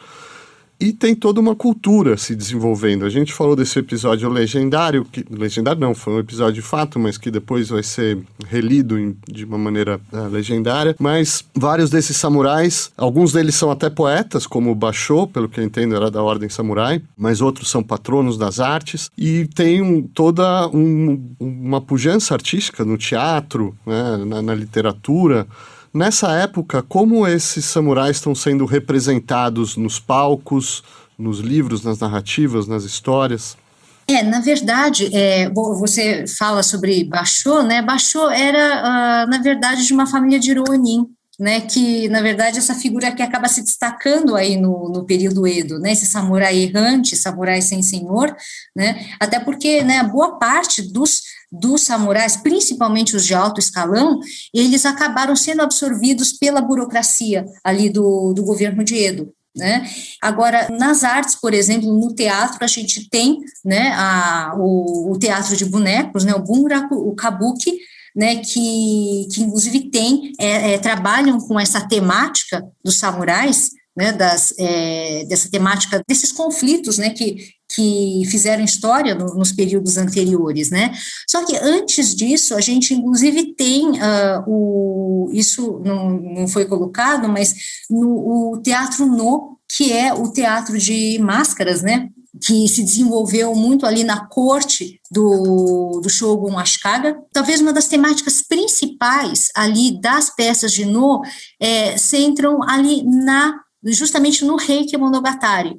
S5: e tem toda uma cultura se desenvolvendo. A gente falou desse episódio legendário, que legendário não, foi um episódio de fato, mas que depois vai ser relido em, de uma maneira uh, legendária. Mas vários desses samurais, alguns deles são até poetas, como o Basho, pelo que eu entendo era da ordem samurai, mas outros são patronos das artes e tem um, toda um, uma pujança artística no teatro, né, na, na literatura. Nessa época, como esses samurais estão sendo representados nos palcos, nos livros, nas narrativas, nas histórias?
S3: É, na verdade, é, você fala sobre Basho, né? Basho era, uh, na verdade, de uma família de Ronin, né, que na verdade essa figura que acaba se destacando aí no, no período Edo, né, esse samurai errante, samurai sem senhor, né, até porque, né, boa parte dos dos samurais, principalmente os de alto escalão, eles acabaram sendo absorvidos pela burocracia ali do, do governo de Edo. Né? Agora, nas artes, por exemplo, no teatro, a gente tem né, a, o, o teatro de bonecos, né, o bunraku, o kabuki, né, que, que inclusive tem, é, é, trabalham com essa temática dos samurais, né, das, é, dessa temática, desses conflitos, né, que, que fizeram história no, nos períodos anteriores, né, só que antes disso, a gente inclusive tem uh, o, isso não, não foi colocado, mas no, o Teatro No, que é o teatro de máscaras, né, que se desenvolveu muito ali na corte do, do Shogun Ashikaga. Talvez uma das temáticas principais ali das peças de No é, centram ali na justamente no Reiki Monogatari.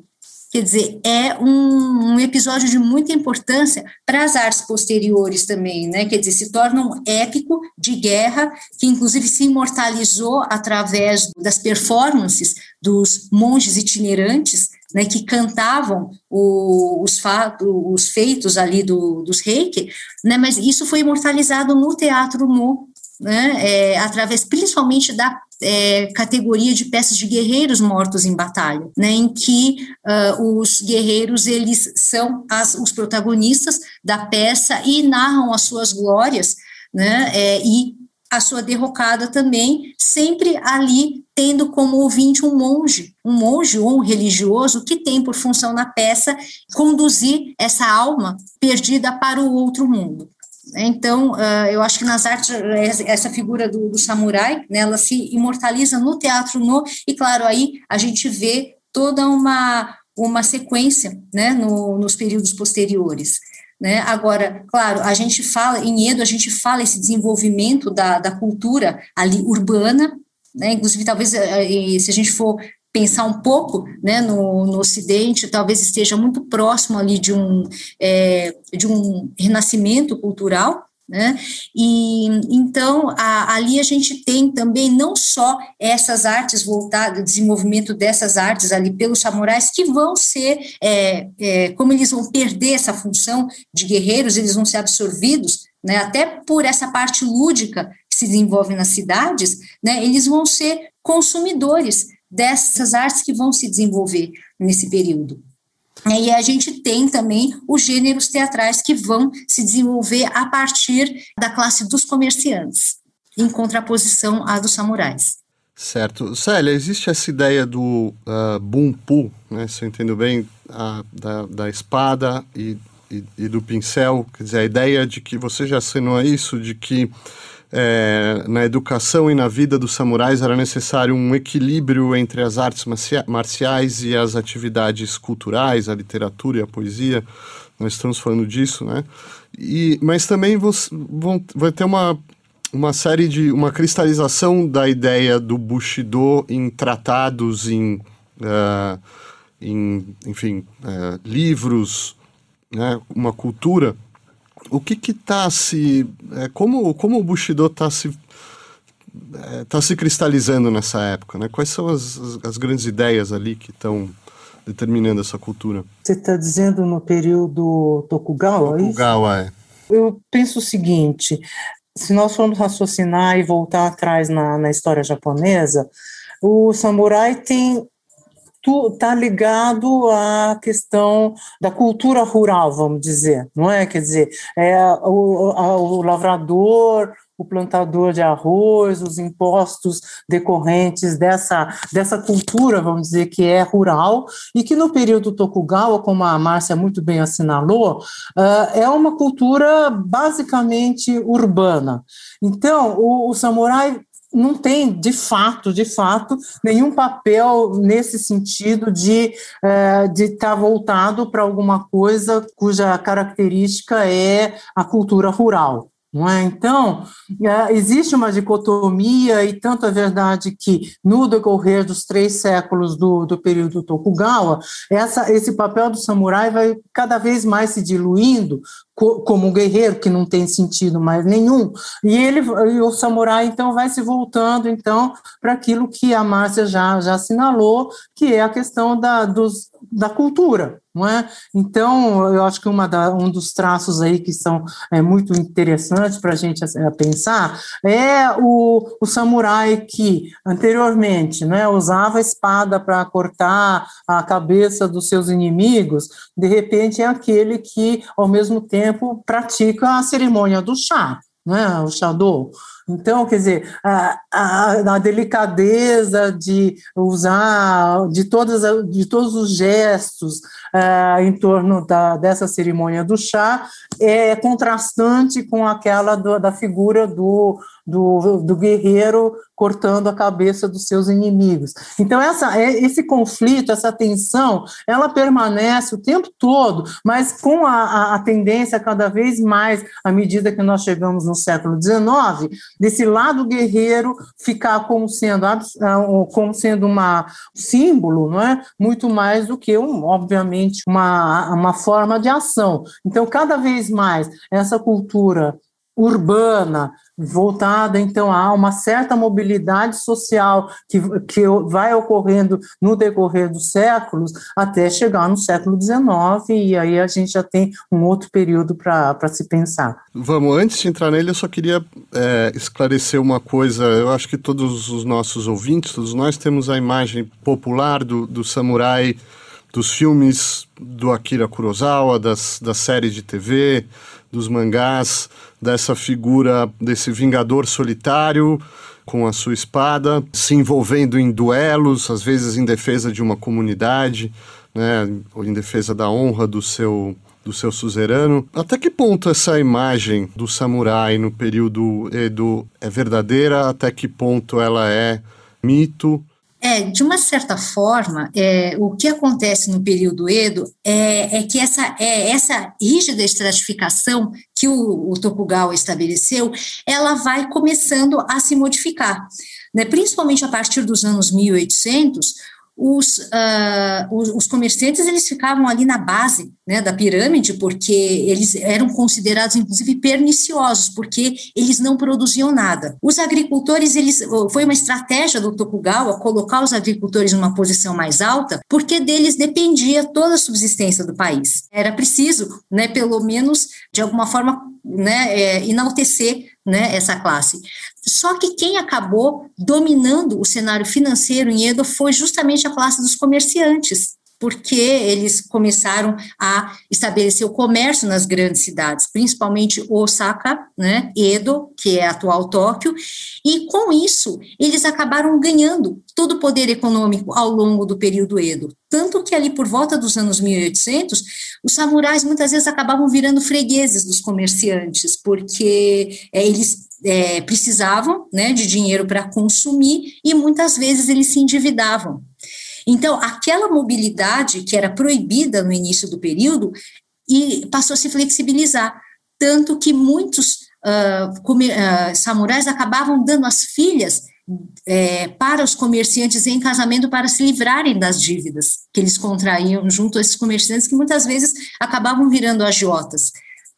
S3: Quer dizer, é um, um, episódio de muita importância para as artes posteriores também, né? Quer dizer, se torna um épico de guerra que, inclusive, se imortalizou através das performances dos monges itinerantes, né? Que cantavam o, os, fatos, os feitos ali do, dos reiki, né? Mas isso foi imortalizado no teatro no né, é, através principalmente da é, categoria de peças de guerreiros mortos em batalha, né, em que uh, os guerreiros eles são as, os protagonistas da peça e narram as suas glórias, né, é, e a sua derrocada também, sempre ali tendo como ouvinte um monge, um monge ou um religioso que tem por função na peça conduzir essa alma perdida para o outro mundo. Então, uh, eu acho que nas artes, essa figura do, do, samurai, né, ela se imortaliza no teatro no, e claro, aí a gente vê toda uma, uma sequência, né, no, nos períodos posteriores. Né? Agora, claro, a gente fala, em Edo, a gente fala esse desenvolvimento da, da cultura ali urbana, né? inclusive talvez eh, se a gente for pensar um pouco né, no, no Ocidente, talvez esteja muito próximo ali de um, é, de um renascimento cultural, né? E então a, ali a gente tem também não só essas artes voltadas, desenvolvimento dessas artes ali pelos samurais que vão ser, é, é, como eles vão perder essa função de guerreiros, eles vão ser absorvidos, né? Até por essa parte lúdica que se desenvolve nas cidades, né? Eles vão ser consumidores dessas artes que vão se desenvolver nesse período. E a gente tem também os gêneros teatrais que vão se desenvolver a partir da classe dos comerciantes, em contraposição à dos samurais.
S5: Certo. Célia, existe essa ideia do uh, bunpu, né, se eu entendo bem, a, da, da espada e, e, e, do pincel, quer dizer, a ideia de que você já assinou isso, de que é, na educação e na vida dos samurais era necessário um equilíbrio entre as artes marciais e as atividades culturais, a literatura e a poesia. Nós estamos falando disso, né? E, mas também você, vão, vai ter uma, uma série de. uma cristalização da ideia do Bushido em tratados, em, uh, em enfim, uh, livros, né? uma cultura o que que tá se é, como como o Bushido está se é, tá se cristalizando nessa época, né? Quais são as, as, as grandes ideias ali que estão determinando essa cultura?
S6: Você está dizendo no período Tokugawa?
S5: É Tokugawa, é.
S6: Eu penso o seguinte: se nós formos raciocinar e voltar atrás na, na história japonesa, o samurai tem está ligado à questão da cultura rural, vamos dizer, não é? Quer dizer, é o, o lavrador, o plantador de arroz, os impostos decorrentes dessa, dessa cultura, vamos dizer, que é rural, e que no período Tokugawa, como a Márcia muito bem assinalou, uh, é uma cultura basicamente urbana. Então, o, o samurai não tem, de fato, de fato, nenhum papel nesse sentido de é, de estar tá voltado para alguma coisa cuja característica é a cultura rural. É? Então, é, existe uma dicotomia, e tanto é verdade que, no decorrer dos três séculos do, do período Tokugawa, essa, esse papel do samurai vai cada vez mais se diluindo co, como um guerreiro, que não tem sentido mais nenhum, e, ele, e o samurai, então, vai se voltando então para aquilo que a Márcia já, já assinalou, que é a questão da, dos, da cultura, não é? Então, eu acho que uma da, um dos traços aí que são é, muito interessantes para a gente é, pensar é o, o samurai que anteriormente né, usava a espada para cortar a cabeça dos seus inimigos, de repente é aquele que, ao mesmo tempo, pratica a cerimônia do chá né, o Shadow. Então, quer dizer, a, a, a, delicadeza de usar de, todas, de todos os gestos é, em torno da, dessa cerimônia do chá é contrastante com aquela do, da figura do, do, do, guerreiro cortando a cabeça dos seus inimigos. Então, essa, é, esse conflito, essa tensão, ela permanece o tempo todo, mas com a, a, a tendência cada vez mais, à medida que nós chegamos no século XIX, desse lado guerreiro ficar como sendo, ah, como sendo uma símbolo, não é? Muito mais do que, um, obviamente, uma, uma forma de ação. Então, cada vez mais, essa cultura urbana, voltada então a uma certa mobilidade social que, que vai ocorrendo no decorrer dos séculos até chegar no século XIX, e aí a gente já tem um outro período para se pensar.
S5: Vamos, antes de entrar nele, eu só queria é, esclarecer uma coisa. Eu acho que todos os nossos ouvintes, todos nós temos a imagem popular do, do samurai dos filmes do Akira Kurosawa, das, das séries de TV, dos mangás, dessa figura, desse vingador solitário com a sua espada, se envolvendo em duelos, às vezes em defesa de uma comunidade, né, ou em defesa da honra do seu do seu suzerano. Até que ponto essa imagem do samurai no período Edo é verdadeira? Até que ponto ela é mito?
S3: É, de uma certa forma, é, o que acontece no período Edo é, é que essa, é, essa rígida estratificação que o, o Tokugawa estabeleceu, ela vai começando a se modificar. Né? Principalmente a partir dos anos 1800, os, uh, os, os, comerciantes eles ficavam ali na base né, da pirâmide, porque eles eram considerados, inclusive, perniciosos, porque eles não produziam nada. Os agricultores, eles foi uma estratégia do Tokugawa colocar os agricultores numa posição mais alta, porque deles dependia toda a subsistência do país. Era preciso, né, pelo menos, de alguma forma, né, é, enaltecer né, essa classe. Só que quem acabou dominando o cenário financeiro em Edo foi justamente a classe dos comerciantes, porque eles começaram a estabelecer o comércio nas grandes cidades, principalmente Osaka, né, Edo, que é a atual Tóquio, e com isso eles acabaram ganhando todo o poder econômico ao longo do período Edo. Tanto que ali por volta dos anos 1800, os samurais muitas vezes acabavam virando fregueses dos comerciantes, porque é, eles é, precisavam né, de dinheiro para consumir e muitas vezes eles se endividavam. Então, aquela mobilidade que era proibida no início do período e passou a se flexibilizar, tanto que muitos uh, uh, samurais acabavam dando as filhas é, para os comerciantes em casamento para se livrarem das dívidas que eles contraíam junto a esses comerciantes que muitas vezes acabavam virando agiotas.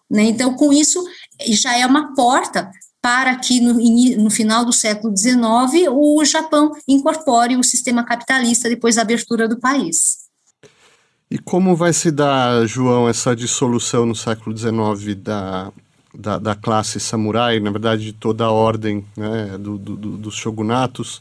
S3: Né? Então, com isso, já é uma porta para que no, no, final do século XIX o Japão incorpore o sistema capitalista depois da abertura do país.
S5: E como vai se dar, João, essa dissolução no século XIX da, da, da classe samurai, na verdade de toda a ordem né, do, do, dos shogunatos?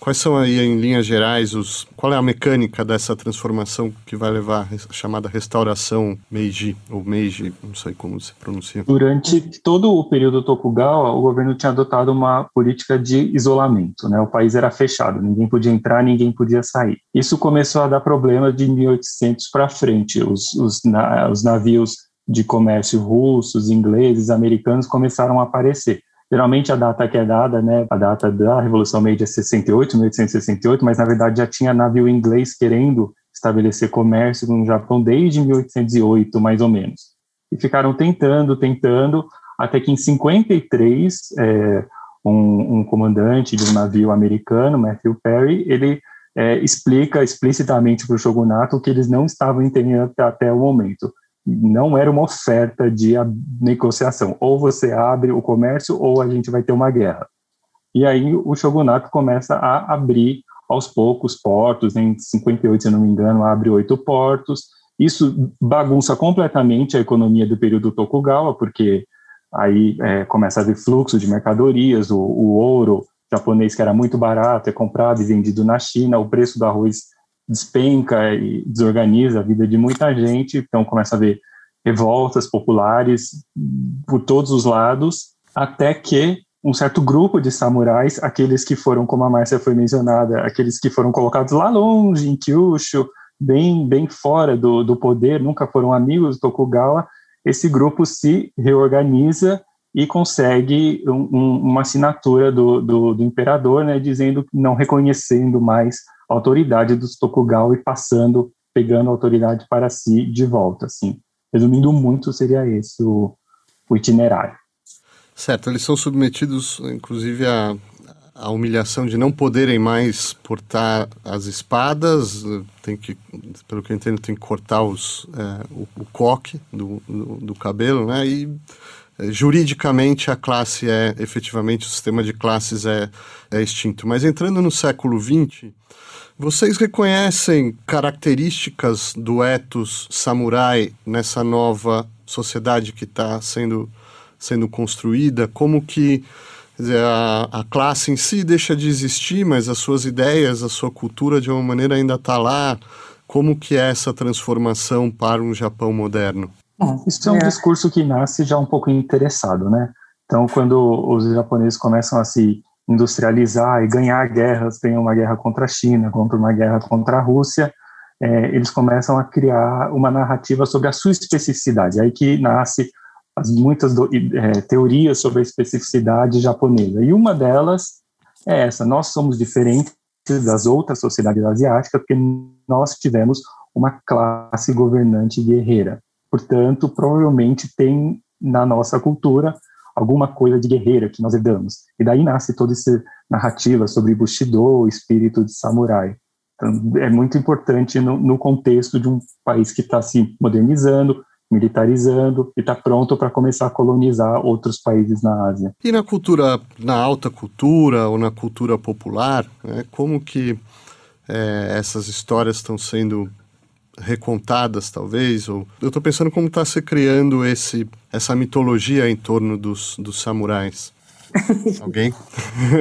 S5: Quais são aí, em linhas gerais, os, qual é a mecânica dessa transformação que vai levar a chamada restauração Meiji, ou Meiji, não sei como se pronuncia?
S7: Durante todo o período Tokugawa, o governo tinha adotado uma política de isolamento, né? o país era fechado, ninguém podia entrar, ninguém podia sair. Isso começou a dar problema de 1800 para frente, os, os, na, os navios de comércio russos, ingleses, americanos começaram a aparecer. Geralmente a data que é dada, né, a data da Revolução Meiji é 68, 1868, mas na verdade já tinha navio inglês querendo estabelecer comércio no Japão desde 1808, mais ou menos. E ficaram tentando, tentando, até que em 53, é, um, um comandante de um navio americano, Matthew Perry, ele é, explica explicitamente para o shogunato que eles não estavam entendendo até, até o momento não era uma oferta de negociação. Ou você abre o comércio ou a gente vai ter uma guerra. E aí o shogunato começa a abrir aos poucos portos. Em 58, se não me engano, abre oito portos. Isso bagunça completamente a economia do período Tokugawa, porque aí é, começa a haver fluxo de mercadorias, o, o ouro japonês que era muito barato é comprado e vendido na China, o preço do arroz despenca e desorganiza a vida de muita gente, então começa a haver revoltas populares por todos os lados, até que um certo grupo de samurais, aqueles que foram, como a Márcia foi mencionada, aqueles que foram colocados lá longe, em Kyushu, bem, bem fora do, do poder, nunca foram amigos do Tokugawa, esse grupo se reorganiza e consegue um, um, uma assinatura do, do, do, imperador, né, dizendo, não reconhecendo mais autoridade dos Tokugawa e passando, pegando a autoridade para si de volta, assim. Resumindo muito, seria esse o, o itinerário.
S5: Certo, eles são submetidos, inclusive, a, a humilhação de não poderem mais portar as espadas, tem que, pelo que eu entendo, tem que cortar os, é, o, o, coque do, do, do, cabelo, né? E é, juridicamente a classe é, efetivamente, o sistema de classes é, é extinto. Mas entrando no século XX, vocês reconhecem características do ethos samurai nessa nova sociedade que está sendo sendo construída, como que dizer, a, a classe em si deixa de existir, mas as suas ideias, a sua cultura de uma maneira ainda está lá. Como que é essa transformação para um Japão moderno?
S7: Bom, isso é um é. discurso que nasce já um pouco interessado, né? Então, quando os japoneses começam a se industrializar e ganhar guerras, tem uma guerra contra a China, contra uma guerra contra a Rússia, é, eles começam a criar uma narrativa sobre a sua especificidade. Aí que nasce as muitas do, é, teorias sobre a especificidade japonesa. E uma delas é essa: nós somos diferentes das outras sociedades asiáticas porque nós tivemos uma classe governante guerreira. Portanto, provavelmente tem na nossa cultura alguma coisa de guerreira que nós herdamos. E daí nasce toda essa narrativa sobre Bushido, espírito de samurai. Então, é muito importante no, no contexto de um país que está se modernizando, militarizando e está pronto para começar a colonizar outros países na Ásia.
S5: E na cultura, na alta cultura ou na cultura popular, né, como que é, essas histórias estão sendo recontadas, talvez? Ou eu estou pensando como está se criando esse, essa mitologia em torno dos, dos samurais. (laughs) Alguém?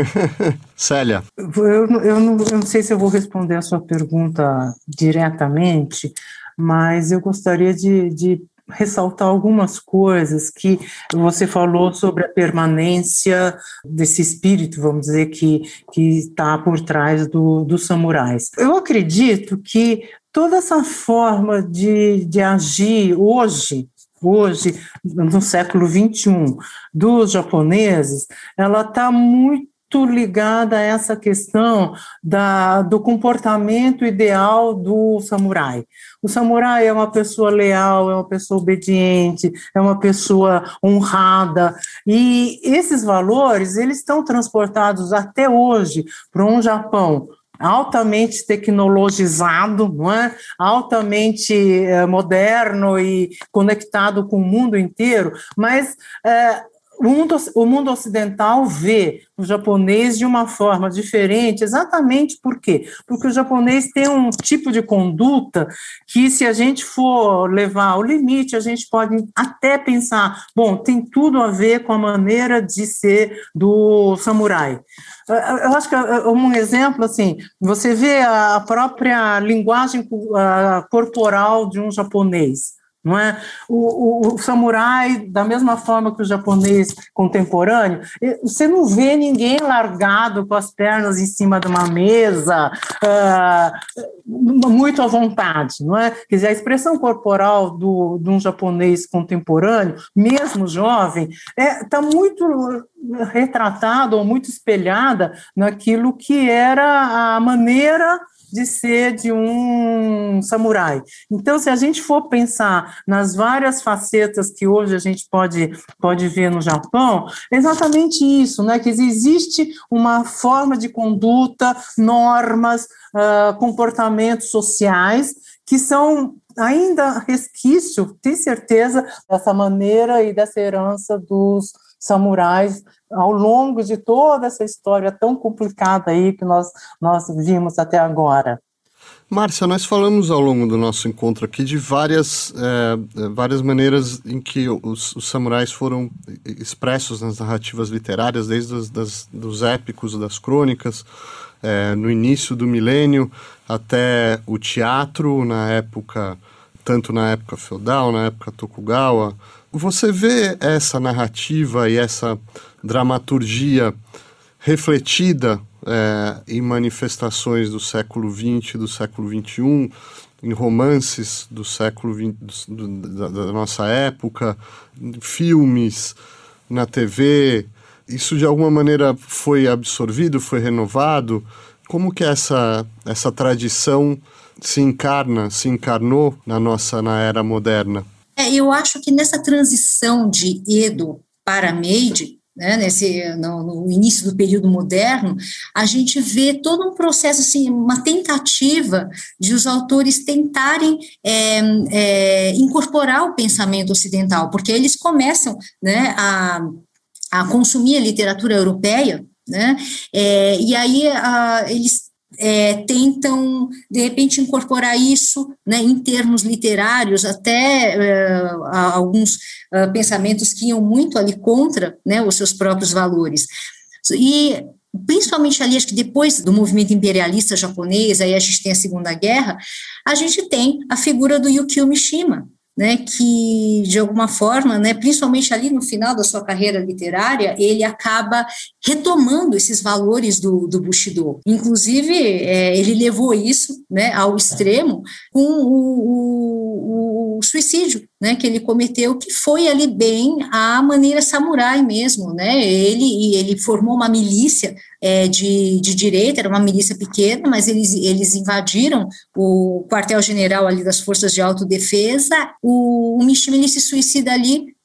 S5: (laughs) Célia.
S6: Eu, eu, não, eu não sei se eu vou responder a sua pergunta diretamente, mas eu gostaria de, de ressaltar algumas coisas que você falou sobre a permanência desse espírito, vamos dizer, que está por trás do, dos samurais. Eu acredito que toda essa forma de, de agir hoje, hoje, no século XXI, dos japoneses, ela está muito ligada a essa questão da, do comportamento ideal do samurai. O samurai é uma pessoa leal, é uma pessoa obediente, é uma pessoa honrada, e esses valores eles estão transportados até hoje para um Japão altamente tecnologizado, é? altamente é, moderno e conectado com o mundo inteiro, mas é, o mundo, o mundo ocidental vê o japonês de uma forma diferente, exatamente por quê? Porque o japonês tem um tipo de conduta que, se a gente for levar ao limite, a gente pode até pensar, bom, tem tudo a ver com a maneira de ser do samurai. Eu acho que um exemplo, assim, você vê a própria linguagem corporal de um japonês não é? O, o, o, samurai, da mesma forma que o japonês contemporâneo, você não vê ninguém largado com as pernas em cima de uma mesa, uh, muito à vontade, não é? Quer dizer, a expressão corporal do, de um japonês contemporâneo, mesmo jovem, está é, tá muito retratada ou muito espelhada naquilo que era a maneira de ser de um samurai. Então, se a gente for pensar nas várias facetas que hoje a gente pode, pode ver no Japão, é exatamente isso, né? Que existe uma forma de conduta, normas, uh, comportamentos sociais que são ainda resquício, tem certeza, dessa maneira e dessa herança dos samurais ao longo de toda essa história tão complicada aí que nós, nós vimos até agora.
S5: Márcia, nós falamos ao longo do nosso encontro aqui de várias, é, várias maneiras em que os, os, samurais foram expressos nas narrativas literárias, desde os das, dos épicos, das crônicas, é, no início do milênio, até o teatro, na época tanto na época feudal, na época Tokugawa. Você vê essa narrativa e essa dramaturgia refletida é, em manifestações do século XX, do século XXI, em romances do século XX, da, da nossa época, filmes, na TV. Isso de alguma maneira foi absorvido, foi renovado? Como que essa, essa tradição se encarna, se encarnou na nossa na era moderna?
S3: É, eu acho que nessa transição de Edo para Meiji, né, nesse, no, no, início do período moderno, a gente vê todo um processo, assim, uma tentativa de os autores tentarem é, é, incorporar o pensamento ocidental, porque eles começam né, a, a consumir a literatura europeia, né, é, e aí a, eles é, tentam, de repente, incorporar isso né, em termos literários, até é, alguns uh, pensamentos que iam muito ali contra né, os seus próprios valores. E principalmente ali, acho que depois do movimento imperialista japonês, aí a gente tem a Segunda Guerra, a gente tem a figura do Yukio Mishima, né, que de alguma forma, né, principalmente ali no final da sua carreira literária, ele acaba retomando esses valores do, do Bushido. Inclusive, é, ele levou isso né, ao extremo com o, o, o, suicídio né, que ele cometeu, que foi ali bem a maneira samurai mesmo. Né, ele, ele formou uma milícia é, de, de direita, era uma milícia pequena, mas eles, eles invadiram o quartel-general ali das forças de autodefesa. O, o Mishima se suicida ali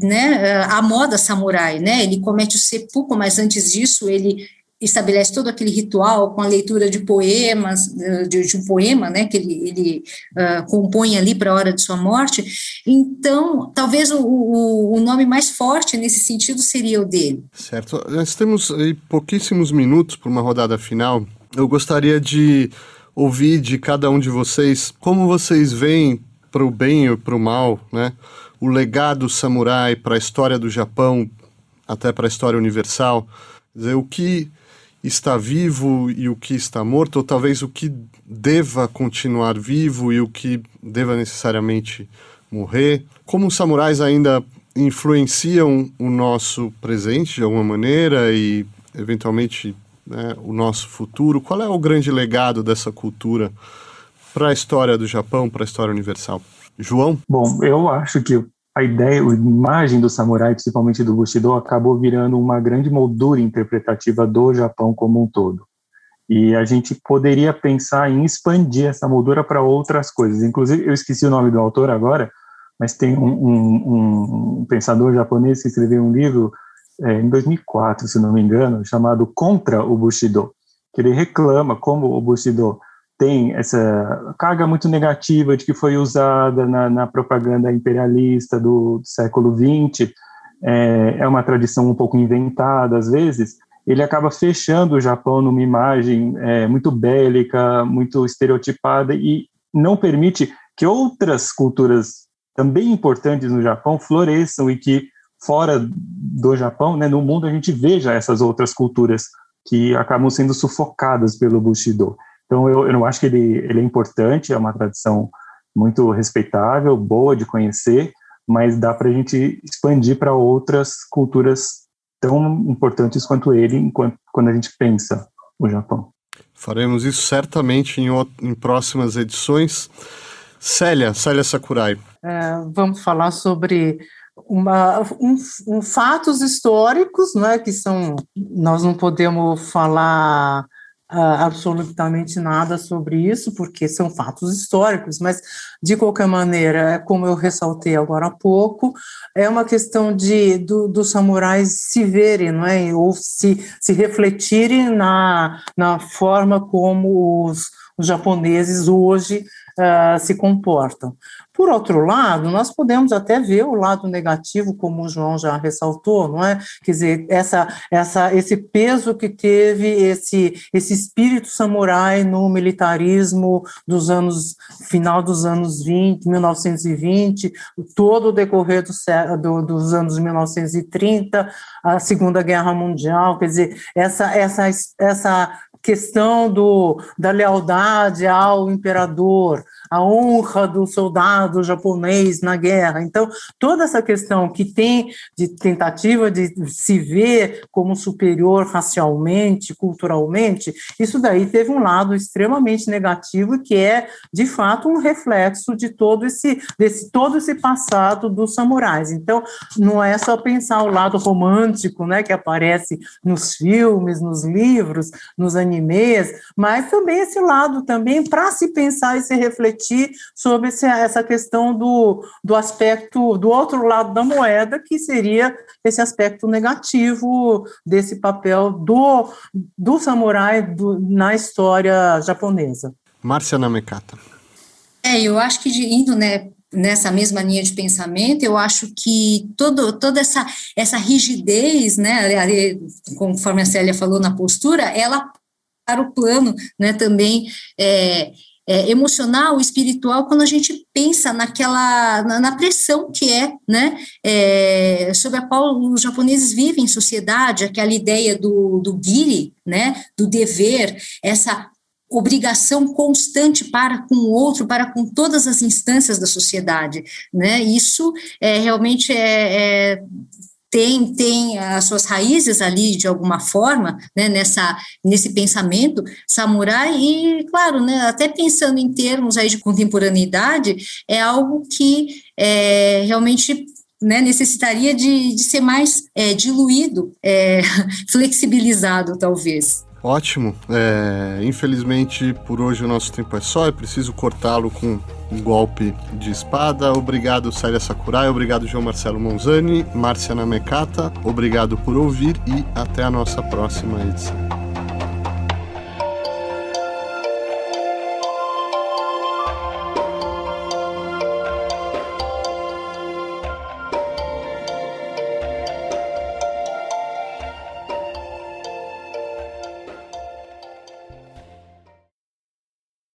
S3: né, a moda samurai, né, ele comete o seppuku, mas antes disso ele estabelece todo aquele ritual com a leitura de poemas, de, de um poema, né, que ele, ele uh, compõe ali para a hora de sua morte. Então, talvez o, o, o, nome mais forte nesse sentido seria o dele.
S5: Certo. Nós temos pouquíssimos minutos para uma rodada final. Eu gostaria de ouvir de cada um de vocês como vocês veem para o bem ou para o mal, né? O legado samurai para a história do Japão, até para a história universal. Quer dizer, o que está vivo e o que está morto, ou talvez o que deva continuar vivo e o que deva necessariamente morrer. Como os samurais ainda influenciam o nosso presente de alguma maneira e, eventualmente, né, o nosso futuro? Qual é o grande legado dessa cultura para a história do Japão, para a história universal? João?
S7: Bom, eu acho que a ideia, a imagem do samurai, principalmente do Bushido, acabou virando uma grande moldura interpretativa do Japão como um todo. E a gente poderia pensar em expandir essa moldura para outras coisas. Inclusive, eu esqueci o nome do autor agora, mas tem um, um, um pensador japonês que escreveu um livro é, em 2004, se não me engano, chamado Contra o Bushido, que ele reclama como o Bushido tem essa carga muito negativa de que foi usada na, na propaganda imperialista do, do século XX, é, é, uma tradição um pouco inventada às vezes, ele acaba fechando o Japão numa imagem é, muito bélica, muito estereotipada e não permite que outras culturas também importantes no Japão floresçam e que fora do Japão, né, no mundo a gente veja essas outras culturas que acabam sendo sufocadas pelo Bushido. Então, eu, eu não acho que ele, ele é importante, é uma tradição muito respeitável, boa de conhecer, mas dá para a gente expandir para outras culturas tão importantes quanto ele, enquanto, quando a gente pensa o Japão.
S5: Faremos isso certamente em, em próximas edições. Célia, Célia Sakurai.
S6: É, vamos falar sobre uma, um, um, fatos históricos, né, que são, nós não podemos falar uh, absolutamente nada sobre isso, porque são fatos históricos, mas, de qualquer maneira, é como eu ressaltei agora há pouco, é uma questão de do, dos samurais se verem, não é? ou se, se refletirem na, na forma como os, os japoneses hoje uh, se comportam. Por outro lado, nós podemos até ver o lado negativo, como o João já ressaltou, não é? Quer dizer, essa, essa, esse peso que teve esse, esse espírito samurai no militarismo dos anos, final dos anos 20, 1920, todo o decorrer do, do, dos anos 1930, a Segunda Guerra Mundial, quer dizer, essa, essa, essa questão do, da lealdade ao imperador, a honra do soldado japonês na guerra. Então, toda essa questão que tem de tentativa de se ver como superior racialmente, culturalmente, isso daí teve um lado extremamente negativo que é, de fato, um reflexo de todo esse, desse, todo esse passado dos samurais. Então, não é só pensar o lado romântico, né, que aparece nos filmes, nos livros, nos animes, mas também esse lado também para se pensar e se refletir sobre esse, essa questão do, do aspecto, do outro lado da moeda, que seria esse aspecto negativo desse papel do, do samurai do, na história japonesa.
S5: Márcia Namekata.
S3: É, eu acho que indo né, nessa mesma linha de pensamento, eu acho que todo, toda essa, essa rigidez, né, conforme a Célia falou na postura, ela para o plano né, também é, é, emocional, espiritual, quando a gente pensa naquela, na, na pressão que é, né, é, sobre a qual os japoneses vivem em sociedade, aquela ideia do, do giri, né, do dever, essa obrigação constante para com o outro, para com todas as instâncias da sociedade, né? Isso é realmente é, é tem, tem as suas raízes ali de alguma forma, né, nessa, nesse pensamento samurai e, claro, né, até pensando em termos aí de contemporaneidade, é algo que é, realmente né, necessitaria de, de ser mais é, diluído, é, (laughs) flexibilizado, talvez.
S5: Ótimo. É, infelizmente, por hoje o nosso tempo é só. Eu preciso cortá-lo com um golpe de espada. Obrigado, Célia Sakurai. Obrigado, João Marcelo Monzani. Márcia Namekata. Obrigado por ouvir e até a nossa próxima edição.